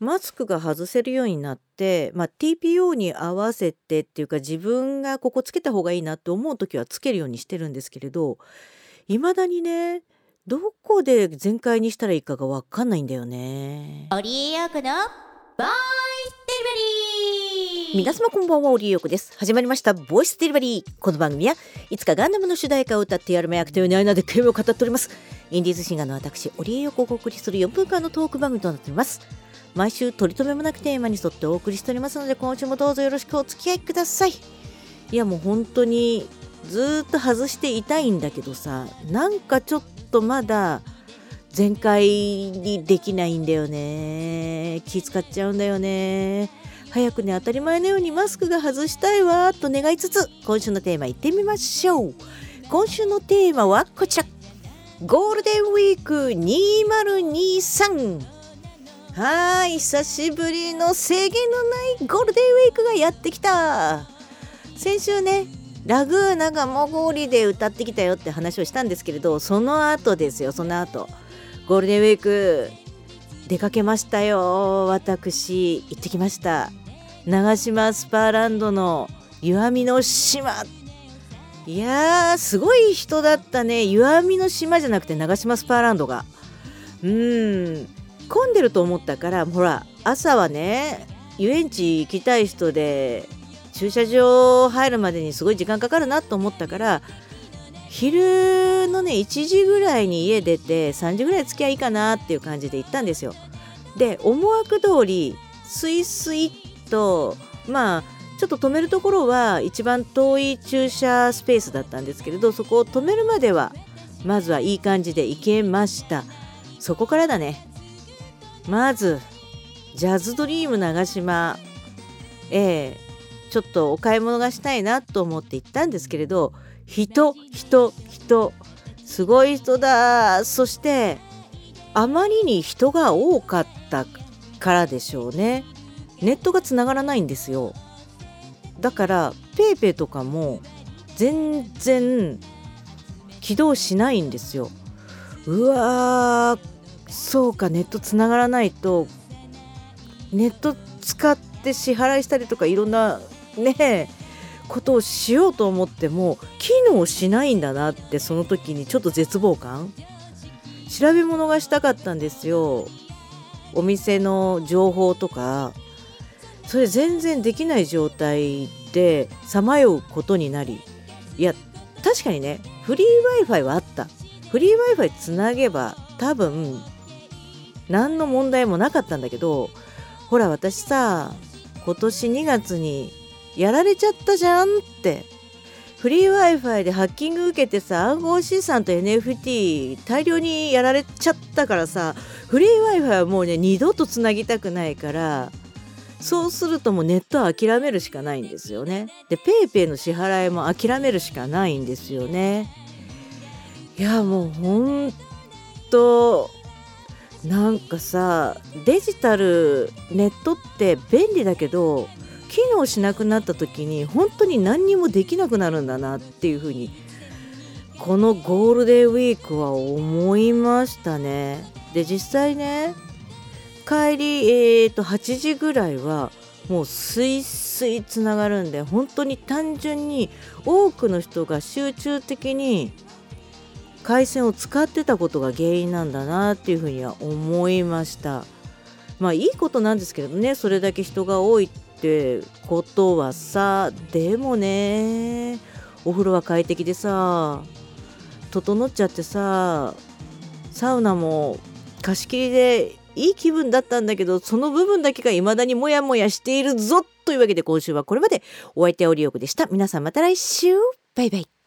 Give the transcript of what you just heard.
マスクが外せるようになって、まあ、TPO に合わせてっていうか自分がここつけた方がいいなって思う時はつけるようにしてるんですけれど未だにねどこで全開にしたらいいかが分かんないんだよね。オリエヨークのボイスデリバリー。皆様こんばんはオリエヨークです。始まりましたボイスデリバリー。この番組はいつかガンダムの主題歌を歌ってやるめ役というないなで経を語っております。インディーズシンガーの私オリエヨークをお送りする4分間のトーク番組となっております毎週取り留めもなくテーマに沿ってお送りしておりますので今週もどうぞよろしくお付き合いください。いやもう本当にずっと外していたいんだけどさなんかちょっとまだ全開にできないんだよね。気使っちゃうんだよね。早くね当たり前のようにマスクが外したいわと願いつつ今週のテーマいってみましょう。今週のテーマはこちら。ゴールデンウィーク2023はい久しぶりの制限のないゴールデンウィークがやってきた。先週ねラグーナがモゴリで歌ってきたよって話をしたんですけれどその後ですよその後。ゴールデンウィーク出かけましたよ。私行ってきました。長島スパーランドの湯あみの島。いやーすごい人だったね。湯あみの島じゃなくて長島スパーランドが。うん。混んでると思ったからほら朝はね遊園地行きたい人で駐車場入るまでにすごい時間かかるなと思ったから昼のね1時ぐらいに家出て3時ぐらい付き合いいかなっていう感じで行ったんですよ。で思惑通りスイスイとまあちょっと止めるところは一番遠い駐車スペースだったんですけれどそこを止めるまではまずはいい感じで行けましたそこからだねまずジャズドリーム長島。ええちょっとお買い物がしたいなと思って行ったんですけれど人人人。すごい人だ。そしてあまりに人が多かったからでしょうね。ネットがつながらないんですよ。だから PayPay とかも全然起動しないんですよ。うわーそうかネットつながらないとネット使って支払いしたりとかいろんなねことをしようと思っても機能しないんだなってその時にちょっと絶望感。調べ物がしたかったんですよ。お店の情報とか。それ全然できない状態でさまようことになり。いや確かにねフリー Wi-Fi はあった。フリー Wi-Fi つなげば多分何の問題もなかったんだけどほら私さ今年2月にやられちゃったじゃんってフリー Wi-Fi でハッキング受けてさ暗号資産と NFT 大量にやられちゃったからさフリー Wi-Fi はもうね二度とつなぎたくないからそうするともうネットは諦めるしかないんですよね。で PayPay の支払いも諦めるしかないんですよね。いやもうほんとなんかさデジタルネットって便利だけど機能しなくなった時に本当に何にもできなくなるんだなっていうふうにこのゴールデンウィークは思いましたね。で実際ね帰り、えーと、8時ぐらいはもうスイスイつながるんで本当に単純に多くの人が集中的に回線を使ってたことが原因なんだなっていうふうには思いました。まあいいことなんですけどねそれだけ人が多いってことはさでもねお風呂は快適でさ整っちゃってさサウナも貸し切りでいい気分だったんだけどその部分だけが未だにモヤモヤしているぞというわけで今週はこれまで。お相手はオリオクでした。皆さんまた来週。バイバイ。